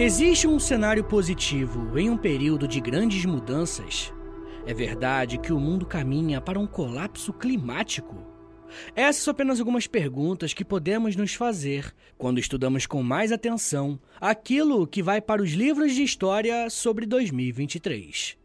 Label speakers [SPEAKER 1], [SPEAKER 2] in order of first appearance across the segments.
[SPEAKER 1] Existe um cenário positivo em um período de grandes mudanças? É verdade que o mundo caminha para um colapso climático? Essas são apenas algumas perguntas que podemos nos fazer quando estudamos com mais atenção aquilo que vai para os livros de história sobre 2023.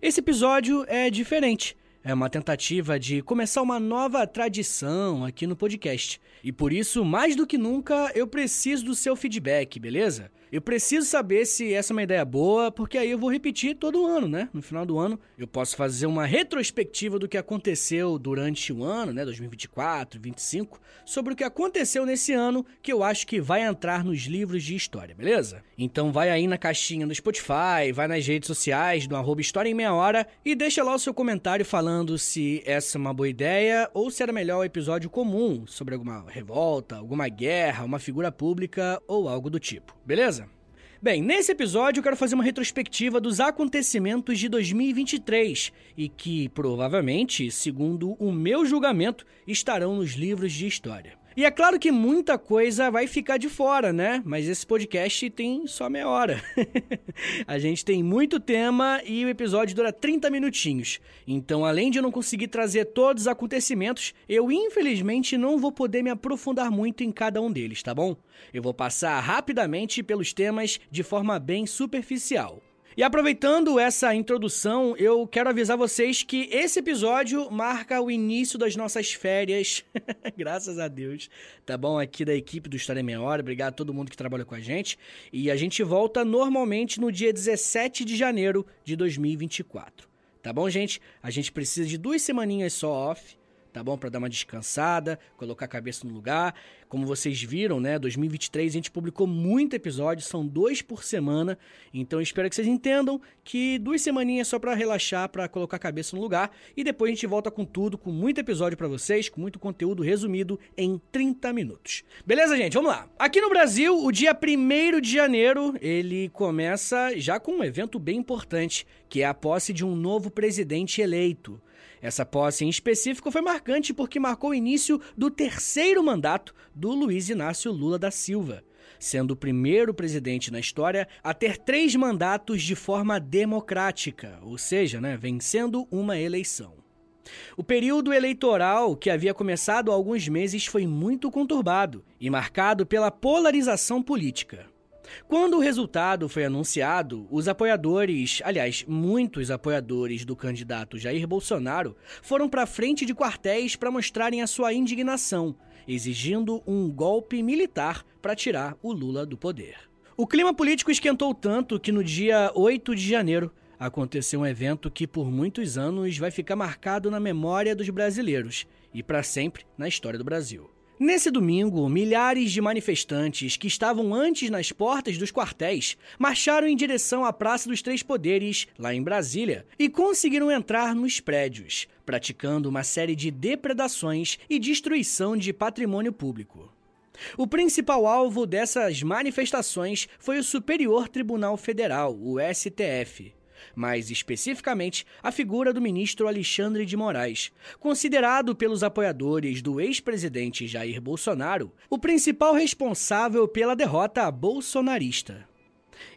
[SPEAKER 1] Esse episódio é diferente. É uma tentativa de começar uma nova tradição aqui no podcast. E por isso, mais do que nunca, eu preciso do seu feedback, beleza? Eu preciso saber se essa é uma ideia boa, porque aí eu vou repetir todo ano, né? No final do ano, eu posso fazer uma retrospectiva do que aconteceu durante o ano, né? 2024, 2025, sobre o que aconteceu nesse ano que eu acho que vai entrar nos livros de história, beleza? Então vai aí na caixinha do Spotify, vai nas redes sociais do arroba História em Meia Hora e deixa lá o seu comentário falando se essa é uma boa ideia ou se era melhor o episódio comum sobre alguma revolta, alguma guerra, uma figura pública ou algo do tipo, beleza? Bem, nesse episódio eu quero fazer uma retrospectiva dos acontecimentos de 2023 e que provavelmente, segundo o meu julgamento, estarão nos livros de história. E é claro que muita coisa vai ficar de fora, né? Mas esse podcast tem só meia hora. a gente tem muito tema e o episódio dura 30 minutinhos. Então, além de eu não conseguir trazer todos os acontecimentos, eu infelizmente não vou poder me aprofundar muito em cada um deles, tá bom? Eu vou passar rapidamente pelos temas de forma bem superficial. E aproveitando essa introdução, eu quero avisar vocês que esse episódio marca o início das nossas férias. Graças a Deus. Tá bom? Aqui da equipe do História Meia Hora. Obrigado a todo mundo que trabalha com a gente. E a gente volta normalmente no dia 17 de janeiro de 2024. Tá bom, gente? A gente precisa de duas semaninhas só off tá bom? Para dar uma descansada, colocar a cabeça no lugar. Como vocês viram, né? 2023 a gente publicou muito episódio, são dois por semana. Então espero que vocês entendam que duas semaninhas só para relaxar, para colocar a cabeça no lugar. E depois a gente volta com tudo, com muito episódio para vocês, com muito conteúdo resumido em 30 minutos. Beleza, gente? Vamos lá. Aqui no Brasil, o dia 1 de janeiro, ele começa já com um evento bem importante, que é a posse de um novo presidente eleito. Essa posse em específico foi marcante porque marcou o início do terceiro mandato do Luiz Inácio Lula da Silva, sendo o primeiro presidente na história a ter três mandatos de forma democrática, ou seja, né, vencendo uma eleição. O período eleitoral, que havia começado há alguns meses, foi muito conturbado e marcado pela polarização política. Quando o resultado foi anunciado, os apoiadores, aliás, muitos apoiadores do candidato Jair Bolsonaro, foram para frente de quartéis para mostrarem a sua indignação, exigindo um golpe militar para tirar o Lula do poder. O clima político esquentou tanto que no dia 8 de janeiro aconteceu um evento que por muitos anos vai ficar marcado na memória dos brasileiros e para sempre na história do Brasil. Nesse domingo, milhares de manifestantes que estavam antes nas portas dos quartéis marcharam em direção à Praça dos Três Poderes, lá em Brasília, e conseguiram entrar nos prédios, praticando uma série de depredações e destruição de patrimônio público. O principal alvo dessas manifestações foi o Superior Tribunal Federal, o STF mais especificamente a figura do ministro Alexandre de Moraes, considerado pelos apoiadores do ex-presidente Jair Bolsonaro o principal responsável pela derrota bolsonarista.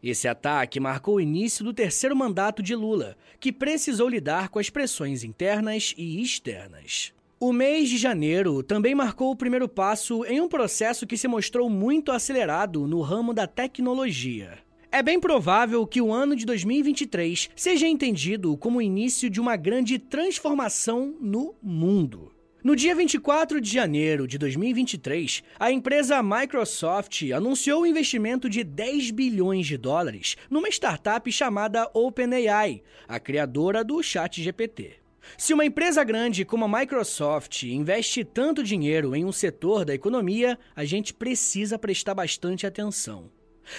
[SPEAKER 1] Esse ataque marcou o início do terceiro mandato de Lula, que precisou lidar com as pressões internas e externas. O mês de janeiro também marcou o primeiro passo em um processo que se mostrou muito acelerado no ramo da tecnologia. É bem provável que o ano de 2023 seja entendido como o início de uma grande transformação no mundo. No dia 24 de janeiro de 2023, a empresa Microsoft anunciou um investimento de 10 bilhões de dólares numa startup chamada OpenAI, a criadora do ChatGPT. Se uma empresa grande como a Microsoft investe tanto dinheiro em um setor da economia, a gente precisa prestar bastante atenção.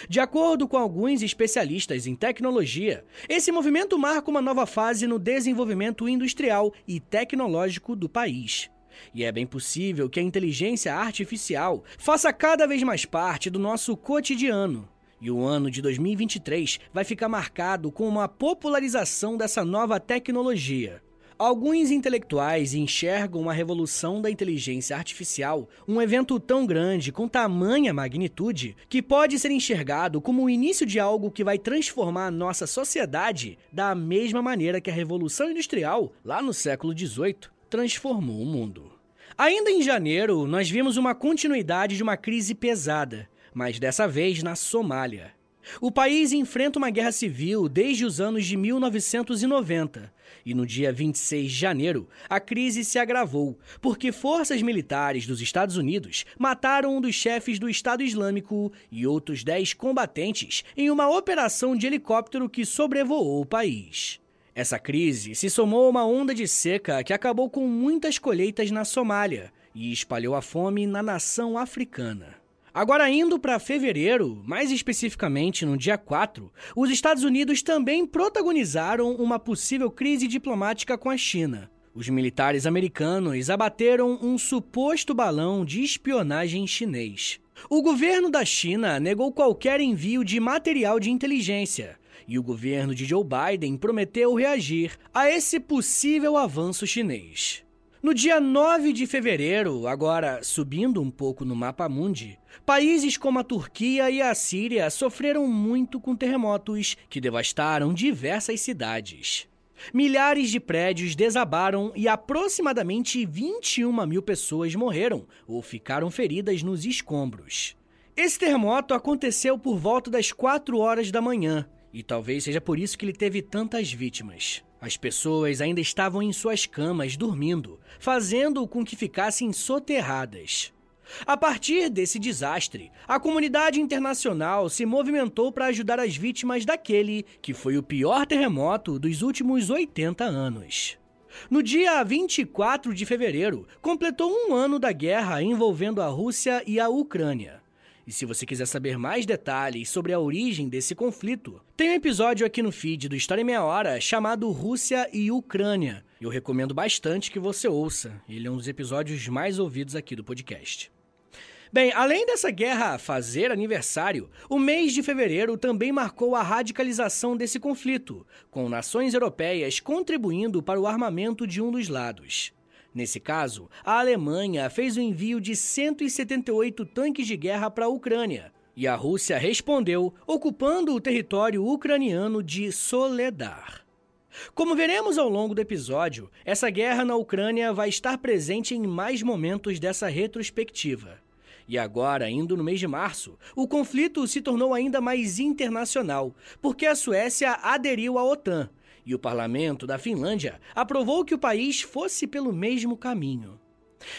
[SPEAKER 1] De acordo com alguns especialistas em tecnologia, esse movimento marca uma nova fase no desenvolvimento industrial e tecnológico do país. E é bem possível que a inteligência artificial faça cada vez mais parte do nosso cotidiano. E o ano de 2023 vai ficar marcado com uma popularização dessa nova tecnologia. Alguns intelectuais enxergam a revolução da inteligência artificial um evento tão grande, com tamanha magnitude, que pode ser enxergado como o início de algo que vai transformar nossa sociedade da mesma maneira que a Revolução Industrial, lá no século XVIII, transformou o mundo. Ainda em janeiro, nós vimos uma continuidade de uma crise pesada, mas dessa vez na Somália. O país enfrenta uma guerra civil desde os anos de 1990 e no dia 26 de janeiro a crise se agravou porque forças militares dos Estados Unidos mataram um dos chefes do Estado Islâmico e outros 10 combatentes em uma operação de helicóptero que sobrevoou o país. Essa crise se somou a uma onda de seca que acabou com muitas colheitas na Somália e espalhou a fome na nação africana. Agora, indo para fevereiro, mais especificamente no dia 4, os Estados Unidos também protagonizaram uma possível crise diplomática com a China. Os militares americanos abateram um suposto balão de espionagem chinês. O governo da China negou qualquer envio de material de inteligência, e o governo de Joe Biden prometeu reagir a esse possível avanço chinês. No dia 9 de fevereiro, agora subindo um pouco no mapa mundi, países como a Turquia e a Síria sofreram muito com terremotos que devastaram diversas cidades. Milhares de prédios desabaram e aproximadamente 21 mil pessoas morreram ou ficaram feridas nos escombros. Esse terremoto aconteceu por volta das 4 horas da manhã e talvez seja por isso que ele teve tantas vítimas. As pessoas ainda estavam em suas camas dormindo, fazendo com que ficassem soterradas. A partir desse desastre, a comunidade internacional se movimentou para ajudar as vítimas daquele que foi o pior terremoto dos últimos 80 anos. No dia 24 de fevereiro, completou um ano da guerra envolvendo a Rússia e a Ucrânia. E se você quiser saber mais detalhes sobre a origem desse conflito, tem um episódio aqui no feed do História em Meia Hora chamado Rússia e Ucrânia. Eu recomendo bastante que você ouça, ele é um dos episódios mais ouvidos aqui do podcast. Bem, além dessa guerra fazer aniversário, o mês de fevereiro também marcou a radicalização desse conflito, com nações europeias contribuindo para o armamento de um dos lados. Nesse caso, a Alemanha fez o envio de 178 tanques de guerra para a Ucrânia, e a Rússia respondeu ocupando o território ucraniano de Soledar. Como veremos ao longo do episódio, essa guerra na Ucrânia vai estar presente em mais momentos dessa retrospectiva. E agora, indo no mês de março, o conflito se tornou ainda mais internacional, porque a Suécia aderiu à OTAN e o parlamento da Finlândia aprovou que o país fosse pelo mesmo caminho.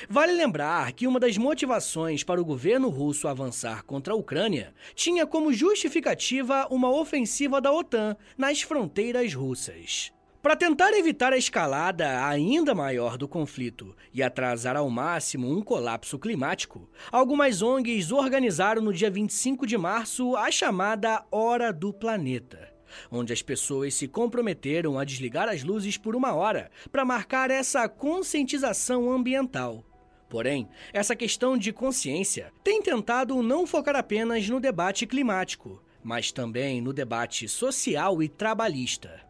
[SPEAKER 1] Vale lembrar que uma das motivações para o governo russo avançar contra a Ucrânia tinha como justificativa uma ofensiva da OTAN nas fronteiras russas. Para tentar evitar a escalada ainda maior do conflito e atrasar ao máximo um colapso climático, algumas ONGs organizaram no dia 25 de março a chamada Hora do Planeta onde as pessoas se comprometeram a desligar as luzes por uma hora para marcar essa conscientização ambiental. Porém, essa questão de consciência tem tentado não focar apenas no debate climático, mas também no debate social e trabalhista.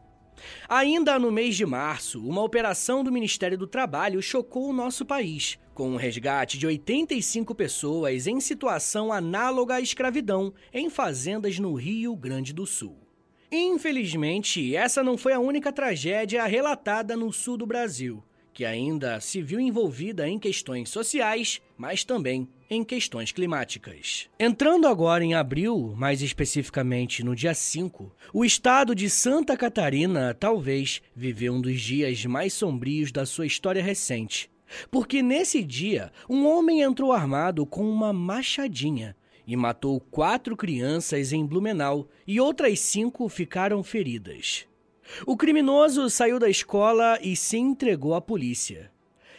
[SPEAKER 1] Ainda no mês de março, uma operação do Ministério do Trabalho chocou o nosso país, com o um resgate de 85 pessoas em situação análoga à escravidão em fazendas no Rio Grande do Sul. Infelizmente, essa não foi a única tragédia relatada no sul do Brasil, que ainda se viu envolvida em questões sociais, mas também em questões climáticas. Entrando agora em abril, mais especificamente no dia 5, o estado de Santa Catarina talvez viveu um dos dias mais sombrios da sua história recente. Porque nesse dia, um homem entrou armado com uma machadinha e matou quatro crianças em Blumenau e outras cinco ficaram feridas. O criminoso saiu da escola e se entregou à polícia.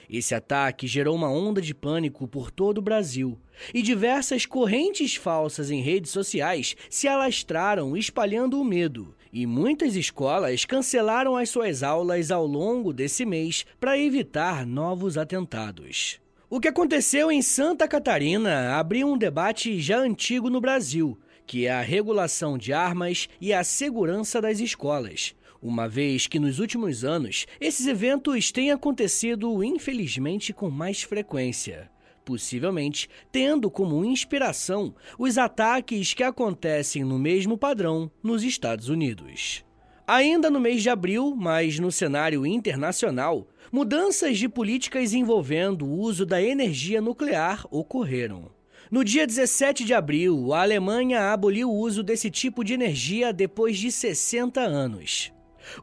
[SPEAKER 1] Esse ataque gerou uma onda de pânico por todo o Brasil e diversas correntes falsas em redes sociais se alastraram espalhando o medo. E muitas escolas cancelaram as suas aulas ao longo desse mês para evitar novos atentados. O que aconteceu em Santa Catarina abriu um debate já antigo no Brasil, que é a regulação de armas e a segurança das escolas, uma vez que nos últimos anos esses eventos têm acontecido, infelizmente, com mais frequência. Possivelmente tendo como inspiração os ataques que acontecem no mesmo padrão nos Estados Unidos. Ainda no mês de abril, mas no cenário internacional, mudanças de políticas envolvendo o uso da energia nuclear ocorreram. No dia 17 de abril, a Alemanha aboliu o uso desse tipo de energia depois de 60 anos.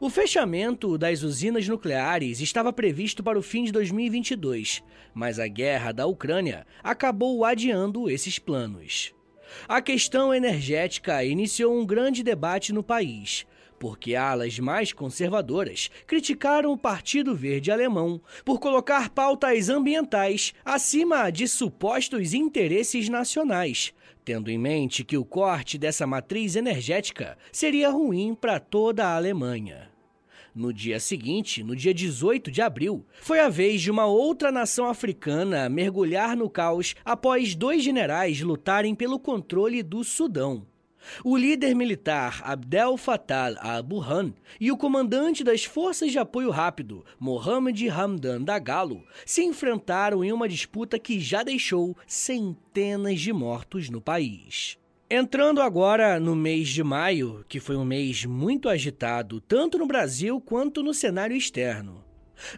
[SPEAKER 1] O fechamento das usinas nucleares estava previsto para o fim de 2022, mas a guerra da Ucrânia acabou adiando esses planos. A questão energética iniciou um grande debate no país, porque alas mais conservadoras criticaram o Partido Verde Alemão por colocar pautas ambientais acima de supostos interesses nacionais, tendo em mente que o corte dessa matriz energética seria ruim para toda a Alemanha. No dia seguinte, no dia 18 de abril, foi a vez de uma outra nação africana mergulhar no caos após dois generais lutarem pelo controle do Sudão. O líder militar Abdel Fattah al-Burhan e o comandante das Forças de Apoio Rápido, Mohamed Hamdan Dagalo, se enfrentaram em uma disputa que já deixou centenas de mortos no país. Entrando agora no mês de maio, que foi um mês muito agitado tanto no Brasil quanto no cenário externo.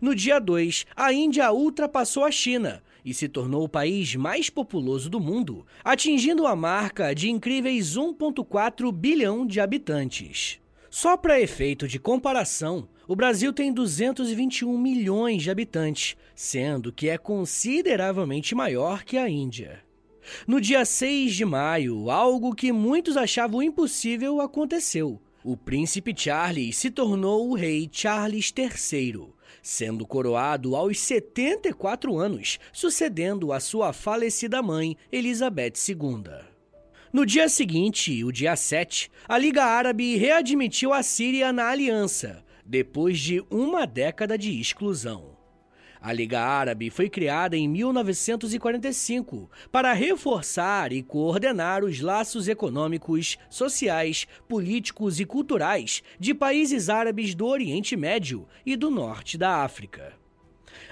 [SPEAKER 1] No dia 2, a Índia ultrapassou a China e se tornou o país mais populoso do mundo, atingindo a marca de incríveis 1,4 bilhão de habitantes. Só para efeito de comparação, o Brasil tem 221 milhões de habitantes, sendo que é consideravelmente maior que a Índia. No dia 6 de maio, algo que muitos achavam impossível aconteceu. O príncipe Charles se tornou o rei Charles III, sendo coroado aos 74 anos, sucedendo a sua falecida mãe, Elizabeth II. No dia seguinte, o dia 7, a Liga Árabe readmitiu a Síria na aliança, depois de uma década de exclusão. A Liga Árabe foi criada em 1945 para reforçar e coordenar os laços econômicos, sociais, políticos e culturais de países árabes do Oriente Médio e do Norte da África.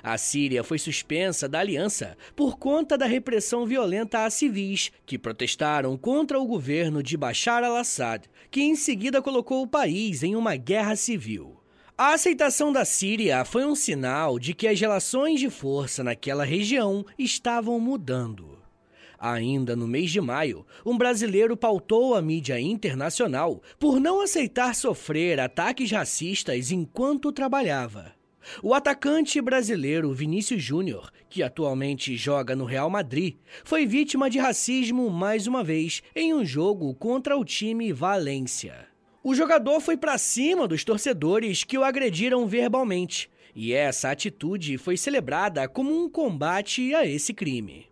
[SPEAKER 1] A Síria foi suspensa da aliança por conta da repressão violenta a civis que protestaram contra o governo de Bashar al-Assad, que em seguida colocou o país em uma guerra civil. A aceitação da Síria foi um sinal de que as relações de força naquela região estavam mudando. Ainda no mês de maio, um brasileiro pautou a mídia internacional por não aceitar sofrer ataques racistas enquanto trabalhava. O atacante brasileiro Vinícius Júnior, que atualmente joga no Real Madrid, foi vítima de racismo mais uma vez em um jogo contra o time Valência. O jogador foi para cima dos torcedores que o agrediram verbalmente, e essa atitude foi celebrada como um combate a esse crime.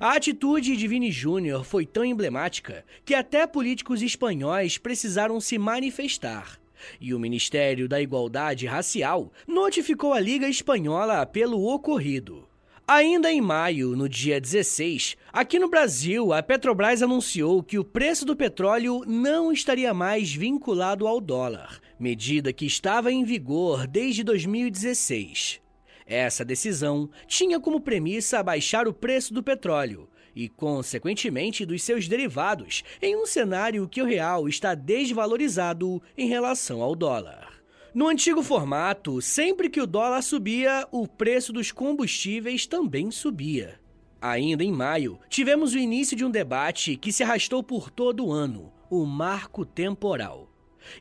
[SPEAKER 1] A atitude de Vini Júnior foi tão emblemática que até políticos espanhóis precisaram se manifestar. E o Ministério da Igualdade Racial notificou a Liga Espanhola pelo ocorrido. Ainda em maio, no dia 16, aqui no Brasil, a Petrobras anunciou que o preço do petróleo não estaria mais vinculado ao dólar, medida que estava em vigor desde 2016. Essa decisão tinha como premissa baixar o preço do petróleo e, consequentemente, dos seus derivados, em um cenário que o real está desvalorizado em relação ao dólar. No antigo formato, sempre que o dólar subia, o preço dos combustíveis também subia. Ainda em maio, tivemos o início de um debate que se arrastou por todo o ano: o marco temporal.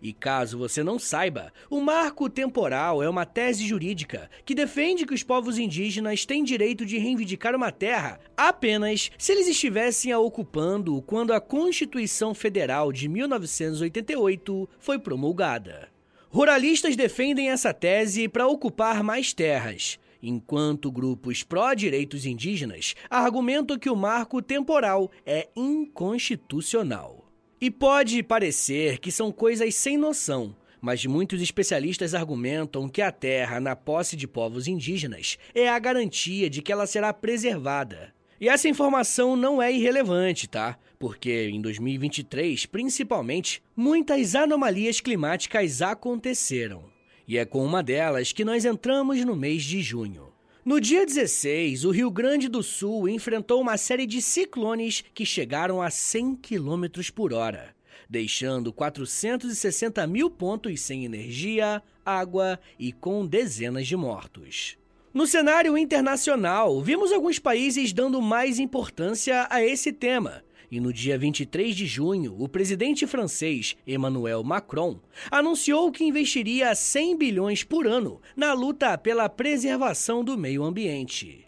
[SPEAKER 1] E caso você não saiba, o marco temporal é uma tese jurídica que defende que os povos indígenas têm direito de reivindicar uma terra apenas se eles estivessem a ocupando quando a Constituição Federal de 1988 foi promulgada. Ruralistas defendem essa tese para ocupar mais terras, enquanto grupos pró-direitos indígenas argumentam que o marco temporal é inconstitucional. E pode parecer que são coisas sem noção, mas muitos especialistas argumentam que a terra na posse de povos indígenas é a garantia de que ela será preservada. E essa informação não é irrelevante, tá? porque em 2023, principalmente, muitas anomalias climáticas aconteceram. E é com uma delas que nós entramos no mês de junho. No dia 16, o Rio Grande do Sul enfrentou uma série de ciclones que chegaram a 100 km por hora, deixando 460 mil pontos sem energia, água e com dezenas de mortos. No cenário internacional, vimos alguns países dando mais importância a esse tema, e no dia 23 de junho, o presidente francês Emmanuel Macron anunciou que investiria 100 bilhões por ano na luta pela preservação do meio ambiente.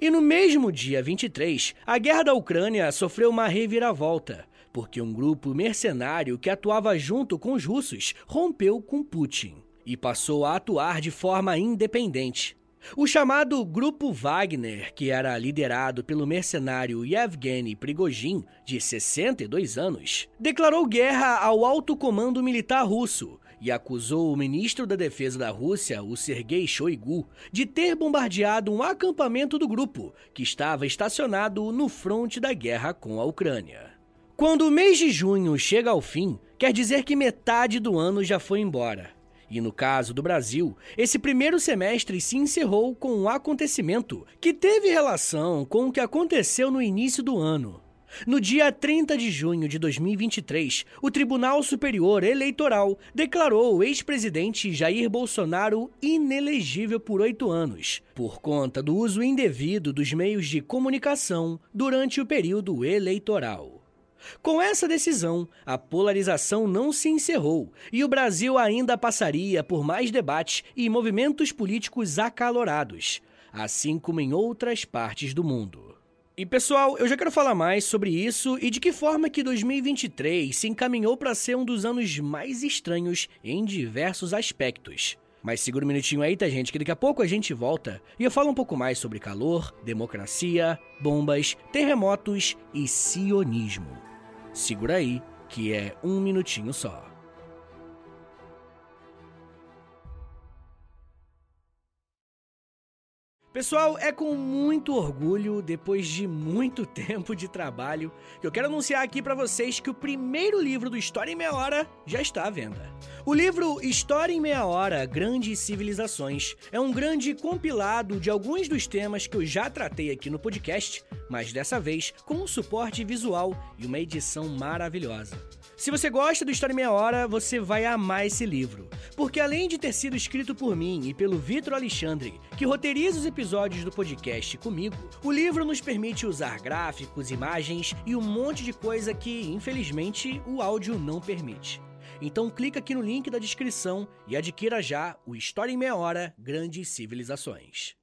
[SPEAKER 1] E no mesmo dia 23, a guerra da Ucrânia sofreu uma reviravolta, porque um grupo mercenário que atuava junto com os russos rompeu com Putin e passou a atuar de forma independente, o chamado Grupo Wagner, que era liderado pelo mercenário Yevgeny Prigozhin, de 62 anos, declarou guerra ao alto comando militar russo e acusou o ministro da Defesa da Rússia, o Sergei Shoigu, de ter bombardeado um acampamento do grupo, que estava estacionado no fronte da guerra com a Ucrânia. Quando o mês de junho chega ao fim, quer dizer que metade do ano já foi embora. E no caso do Brasil, esse primeiro semestre se encerrou com um acontecimento que teve relação com o que aconteceu no início do ano. No dia 30 de junho de 2023, o Tribunal Superior Eleitoral declarou o ex-presidente Jair Bolsonaro inelegível por oito anos, por conta do uso indevido dos meios de comunicação durante o período eleitoral. Com essa decisão, a polarização não se encerrou e o Brasil ainda passaria por mais debates e movimentos políticos acalorados, assim como em outras partes do mundo. E pessoal, eu já quero falar mais sobre isso e de que forma que 2023 se encaminhou para ser um dos anos mais estranhos em diversos aspectos. Mas segura um minutinho aí, tá, gente? Que daqui a pouco a gente volta e eu falo um pouco mais sobre calor, democracia, bombas, terremotos e sionismo. Segura aí, que é um minutinho só. Pessoal, é com muito orgulho, depois de muito tempo de trabalho, que eu quero anunciar aqui para vocês que o primeiro livro do História em Meia Hora já está à venda. O livro História em Meia Hora Grandes Civilizações é um grande compilado de alguns dos temas que eu já tratei aqui no podcast, mas dessa vez com um suporte visual e uma edição maravilhosa. Se você gosta do História em Meia Hora, você vai amar esse livro, porque além de ter sido escrito por mim e pelo Vitor Alexandre, que roteiriza os episódios do podcast comigo, o livro nos permite usar gráficos, imagens e um monte de coisa que, infelizmente, o áudio não permite. Então clica aqui no link da descrição e adquira já o História em Meia Hora Grandes Civilizações.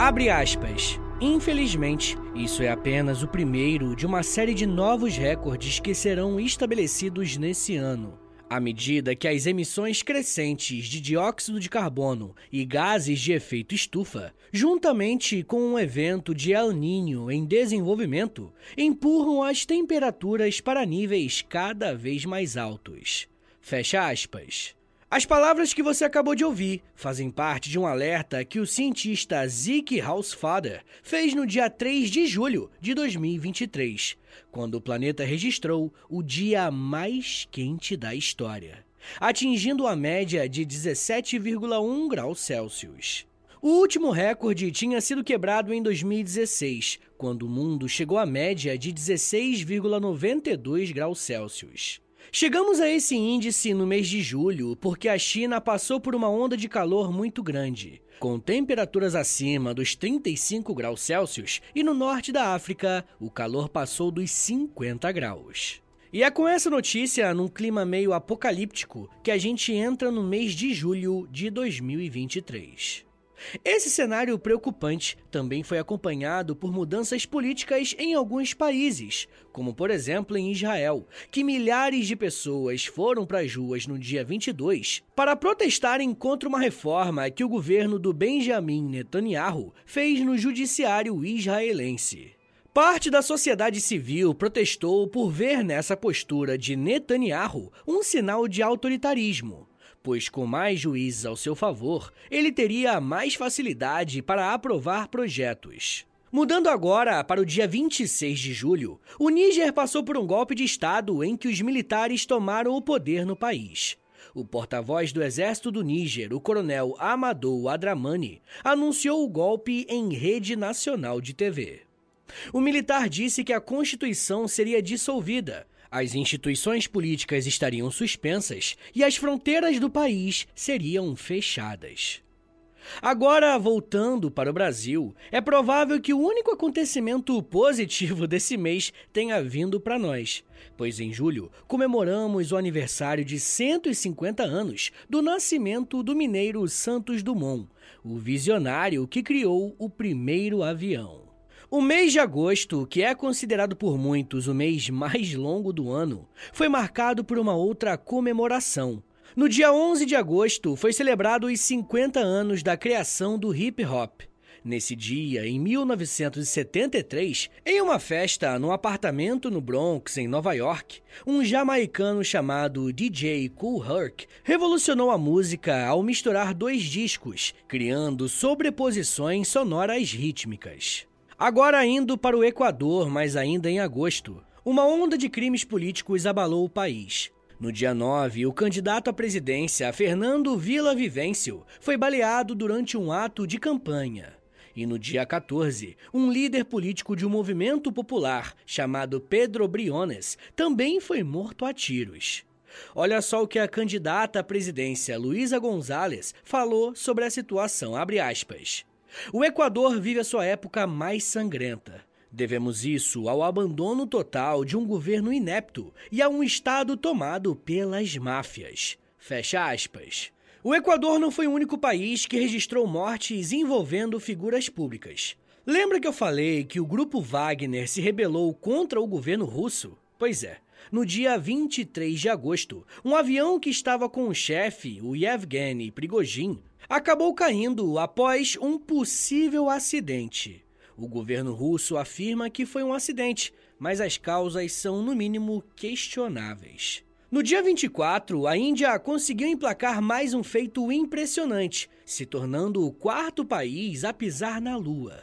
[SPEAKER 1] Abre aspas. Infelizmente, isso é apenas o primeiro de uma série de novos recordes que serão estabelecidos nesse ano. À medida que as emissões crescentes de dióxido de carbono e gases de efeito estufa, juntamente com um evento de El Niño em desenvolvimento, empurram as temperaturas para níveis cada vez mais altos. Fecha aspas. As palavras que você acabou de ouvir fazem parte de um alerta que o cientista Zeke Hausfader fez no dia 3 de julho de 2023, quando o planeta registrou o dia mais quente da história, atingindo a média de 17,1 graus Celsius. O último recorde tinha sido quebrado em 2016, quando o mundo chegou à média de 16,92 graus Celsius. Chegamos a esse índice no mês de julho porque a China passou por uma onda de calor muito grande, com temperaturas acima dos 35 graus Celsius, e no norte da África o calor passou dos 50 graus. E é com essa notícia, num clima meio apocalíptico, que a gente entra no mês de julho de 2023. Esse cenário preocupante também foi acompanhado por mudanças políticas em alguns países, como por exemplo em Israel, que milhares de pessoas foram para as ruas no dia 22 para protestarem contra uma reforma que o governo do Benjamin Netanyahu fez no judiciário israelense. Parte da sociedade civil protestou por ver nessa postura de Netanyahu um sinal de autoritarismo pois com mais juízes ao seu favor, ele teria mais facilidade para aprovar projetos. Mudando agora para o dia 26 de julho, o Níger passou por um golpe de Estado em que os militares tomaram o poder no país. O porta-voz do exército do Níger, o coronel Amadou Adramani, anunciou o golpe em rede nacional de TV. O militar disse que a Constituição seria dissolvida, as instituições políticas estariam suspensas e as fronteiras do país seriam fechadas. Agora, voltando para o Brasil, é provável que o único acontecimento positivo desse mês tenha vindo para nós, pois em julho comemoramos o aniversário de 150 anos do nascimento do mineiro Santos Dumont, o visionário que criou o primeiro avião. O mês de agosto, que é considerado por muitos o mês mais longo do ano, foi marcado por uma outra comemoração. No dia 11 de agosto, foi celebrado os 50 anos da criação do hip hop. Nesse dia, em 1973, em uma festa no apartamento no Bronx, em Nova York, um jamaicano chamado DJ Kool Herc revolucionou a música ao misturar dois discos, criando sobreposições sonoras rítmicas. Agora indo para o Equador, mas ainda em agosto, uma onda de crimes políticos abalou o país. No dia 9, o candidato à presidência, Fernando Vila Vivêncio, foi baleado durante um ato de campanha. E no dia 14, um líder político de um movimento popular, chamado Pedro Briones, também foi morto a tiros. Olha só o que a candidata à presidência, Luísa Gonzalez, falou sobre a situação, abre aspas. O Equador vive a sua época mais sangrenta. Devemos isso ao abandono total de um governo inepto e a um Estado tomado pelas máfias. Fecha aspas. O Equador não foi o único país que registrou mortes envolvendo figuras públicas. Lembra que eu falei que o grupo Wagner se rebelou contra o governo russo? Pois é. No dia 23 de agosto, um avião que estava com o chefe, o Yevgeny Prigozhin, acabou caindo após um possível acidente. O governo russo afirma que foi um acidente, mas as causas são, no mínimo, questionáveis. No dia 24, a Índia conseguiu emplacar mais um feito impressionante, se tornando o quarto país a pisar na Lua.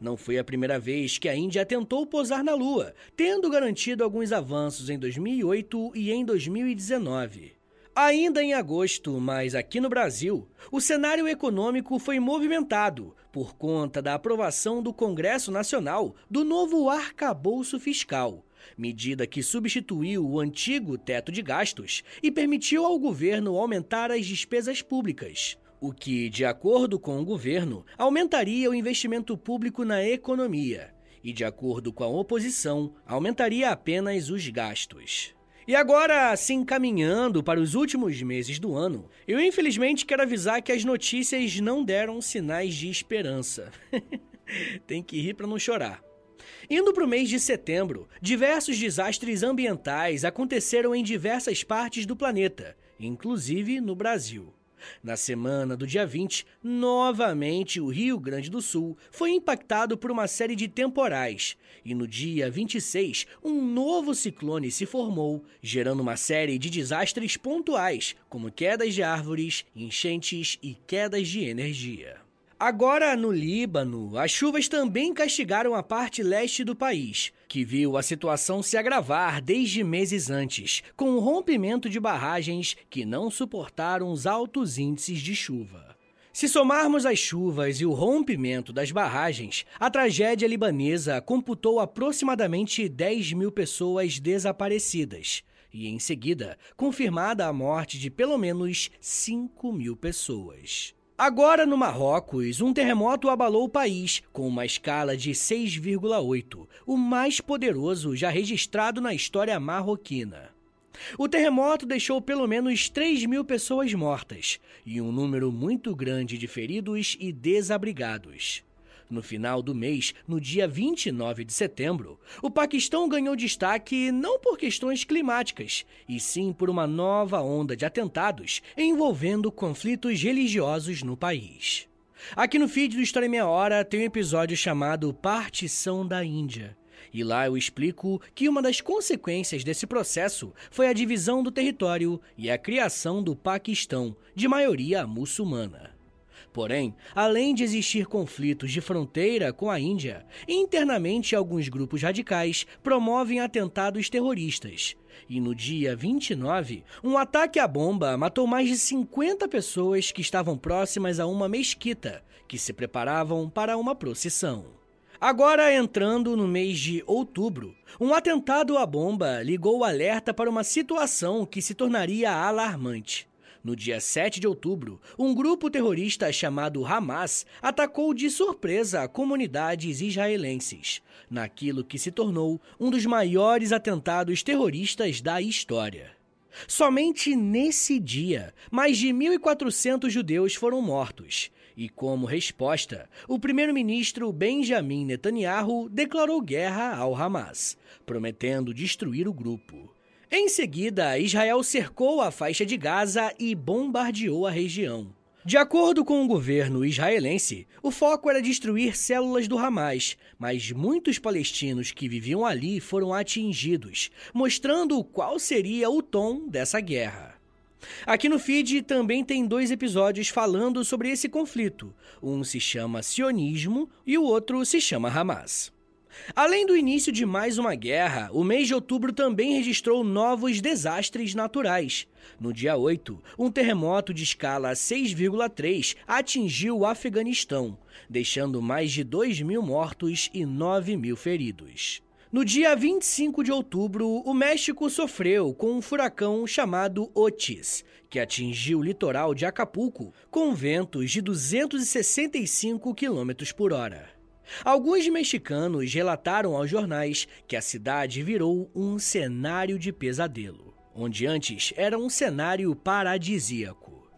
[SPEAKER 1] Não foi a primeira vez que a Índia tentou pousar na Lua, tendo garantido alguns avanços em 2008 e em 2019. Ainda em agosto, mas aqui no Brasil, o cenário econômico foi movimentado por conta da aprovação do Congresso Nacional do novo arcabouço fiscal, medida que substituiu o antigo teto de gastos e permitiu ao governo aumentar as despesas públicas. O que, de acordo com o governo, aumentaria o investimento público na economia e, de acordo com a oposição, aumentaria apenas os gastos. E agora, se encaminhando para os últimos meses do ano, eu infelizmente quero avisar que as notícias não deram sinais de esperança. Tem que rir para não chorar. Indo para o mês de setembro, diversos desastres ambientais aconteceram em diversas partes do planeta, inclusive no Brasil. Na semana do dia 20, novamente o Rio Grande do Sul foi impactado por uma série de temporais. E no dia 26, um novo ciclone se formou, gerando uma série de desastres pontuais, como quedas de árvores, enchentes e quedas de energia. Agora, no Líbano, as chuvas também castigaram a parte leste do país, que viu a situação se agravar desde meses antes, com o rompimento de barragens que não suportaram os altos índices de chuva. Se somarmos as chuvas e o rompimento das barragens, a tragédia libanesa computou aproximadamente 10 mil pessoas desaparecidas e, em seguida, confirmada a morte de pelo menos 5 mil pessoas. Agora, no Marrocos, um terremoto abalou o país com uma escala de 6,8, o mais poderoso já registrado na história marroquina. O terremoto deixou pelo menos 3 mil pessoas mortas e um número muito grande de feridos e desabrigados. No final do mês, no dia 29 de setembro, o Paquistão ganhou destaque não por questões climáticas, e sim por uma nova onda de atentados envolvendo conflitos religiosos no país. Aqui no feed do História em Meia Hora tem um episódio chamado Partição da Índia. E lá eu explico que uma das consequências desse processo foi a divisão do território e a criação do Paquistão, de maioria muçulmana. Porém, além de existir conflitos de fronteira com a Índia, internamente alguns grupos radicais promovem atentados terroristas. E no dia 29, um ataque à bomba matou mais de 50 pessoas que estavam próximas a uma mesquita, que se preparavam para uma procissão. Agora, entrando no mês de outubro, um atentado à bomba ligou o alerta para uma situação que se tornaria alarmante. No dia 7 de outubro, um grupo terrorista chamado Hamas atacou de surpresa comunidades israelenses, naquilo que se tornou um dos maiores atentados terroristas da história. Somente nesse dia, mais de 1.400 judeus foram mortos. E como resposta, o primeiro-ministro Benjamin Netanyahu declarou guerra ao Hamas, prometendo destruir o grupo. Em seguida, Israel cercou a faixa de Gaza e bombardeou a região. De acordo com o governo israelense, o foco era destruir células do Hamas, mas muitos palestinos que viviam ali foram atingidos, mostrando qual seria o tom dessa guerra. Aqui no feed também tem dois episódios falando sobre esse conflito. Um se chama Sionismo e o outro se chama Hamas. Além do início de mais uma guerra, o mês de outubro também registrou novos desastres naturais. No dia 8, um terremoto de escala 6,3 atingiu o Afeganistão, deixando mais de 2 mil mortos e 9 mil feridos. No dia 25 de outubro, o México sofreu com um furacão chamado Otis, que atingiu o litoral de Acapulco com ventos de 265 km por hora. Alguns mexicanos relataram aos jornais que a cidade virou um cenário de pesadelo, onde antes era um cenário paradisíaco.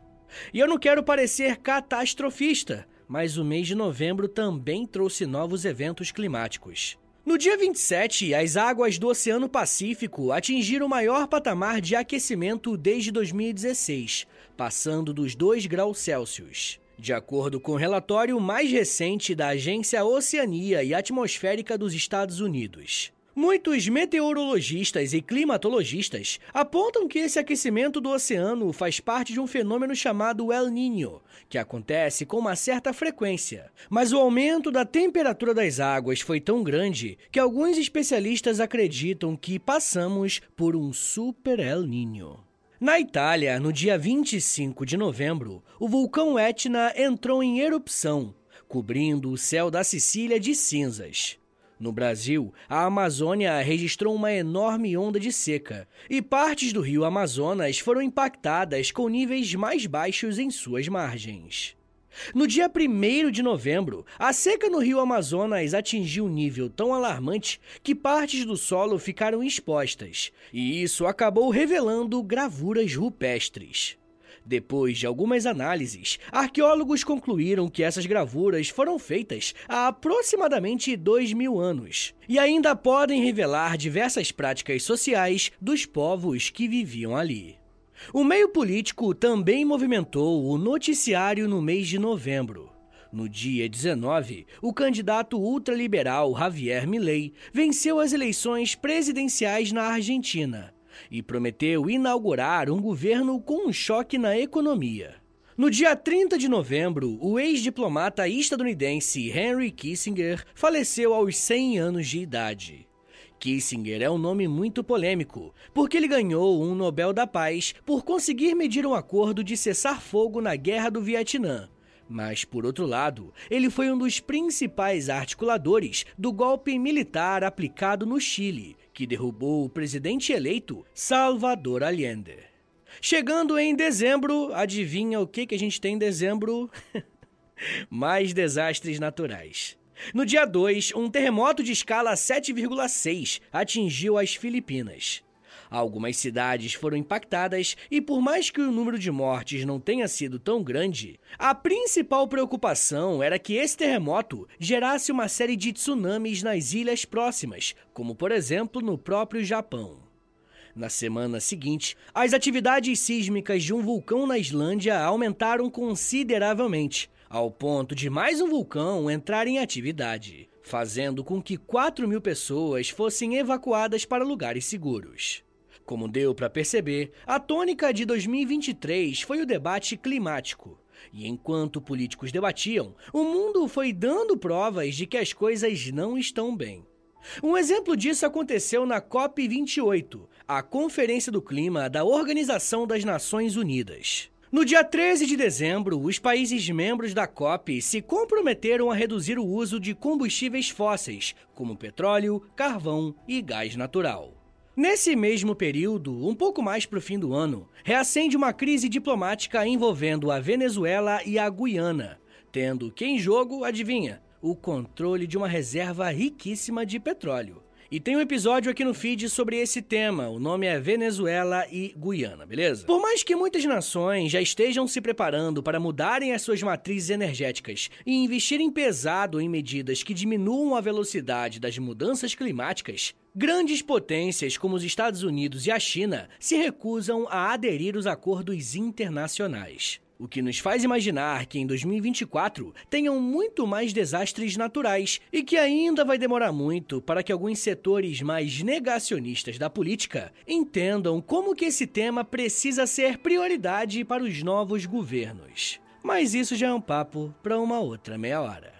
[SPEAKER 1] E eu não quero parecer catastrofista, mas o mês de novembro também trouxe novos eventos climáticos. No dia 27, as águas do Oceano Pacífico atingiram o maior patamar de aquecimento desde 2016, passando dos 2 graus Celsius. De acordo com o relatório mais recente da Agência Oceania e Atmosférica dos Estados Unidos. Muitos meteorologistas e climatologistas apontam que esse aquecimento do oceano faz parte de um fenômeno chamado El Niño, que acontece com uma certa frequência. Mas o aumento da temperatura das águas foi tão grande que alguns especialistas acreditam que passamos por um super El Niño. Na Itália, no dia 25 de novembro, o vulcão Etna entrou em erupção, cobrindo o céu da Sicília de cinzas. No Brasil, a Amazônia registrou uma enorme onda de seca e partes do rio Amazonas foram impactadas com níveis mais baixos em suas margens. No dia 1 de novembro, a seca no rio Amazonas atingiu um nível tão alarmante que partes do solo ficaram expostas, e isso acabou revelando gravuras rupestres. Depois de algumas análises, arqueólogos concluíram que essas gravuras foram feitas há aproximadamente dois mil anos e ainda podem revelar diversas práticas sociais dos povos que viviam ali. O meio político também movimentou o noticiário no mês de novembro. No dia 19, o candidato ultraliberal Javier Milei venceu as eleições presidenciais na Argentina e prometeu inaugurar um governo com um choque na economia. No dia 30 de novembro, o ex-diplomata estadunidense Henry Kissinger faleceu aos 100 anos de idade. Kissinger é um nome muito polêmico, porque ele ganhou um Nobel da Paz por conseguir medir um acordo de cessar fogo na Guerra do Vietnã. Mas, por outro lado, ele foi um dos principais articuladores do golpe militar aplicado no Chile, que derrubou o presidente eleito Salvador Allende. Chegando em dezembro, adivinha o que, que a gente tem em dezembro? Mais desastres naturais. No dia 2, um terremoto de escala 7,6 atingiu as Filipinas. Algumas cidades foram impactadas e, por mais que o número de mortes não tenha sido tão grande, a principal preocupação era que esse terremoto gerasse uma série de tsunamis nas ilhas próximas, como por exemplo no próprio Japão. Na semana seguinte, as atividades sísmicas de um vulcão na Islândia aumentaram consideravelmente, ao ponto de mais um vulcão entrar em atividade, fazendo com que 4 mil pessoas fossem evacuadas para lugares seguros. Como deu para perceber, a tônica de 2023 foi o debate climático. E enquanto políticos debatiam, o mundo foi dando provas de que as coisas não estão bem. Um exemplo disso aconteceu na COP28, a Conferência do Clima da Organização das Nações Unidas. No dia 13 de dezembro, os países membros da COP se comprometeram a reduzir o uso de combustíveis fósseis, como petróleo, carvão e gás natural. Nesse mesmo período, um pouco mais para o fim do ano, reacende uma crise diplomática envolvendo a Venezuela e a Guiana, tendo que em jogo, adivinha, o controle de uma reserva riquíssima de petróleo. E tem um episódio aqui no feed sobre esse tema. O nome é Venezuela e Guiana, beleza? Por mais que muitas nações já estejam se preparando para mudarem as suas matrizes energéticas e investirem pesado em medidas que diminuam a velocidade das mudanças climáticas, Grandes potências como os Estados Unidos e a China se recusam a aderir aos acordos internacionais. O que nos faz imaginar que em 2024 tenham muito mais desastres naturais e que ainda vai demorar muito para que alguns setores mais negacionistas da política entendam como que esse tema precisa ser prioridade para os novos governos. Mas isso já é um papo para uma outra meia hora.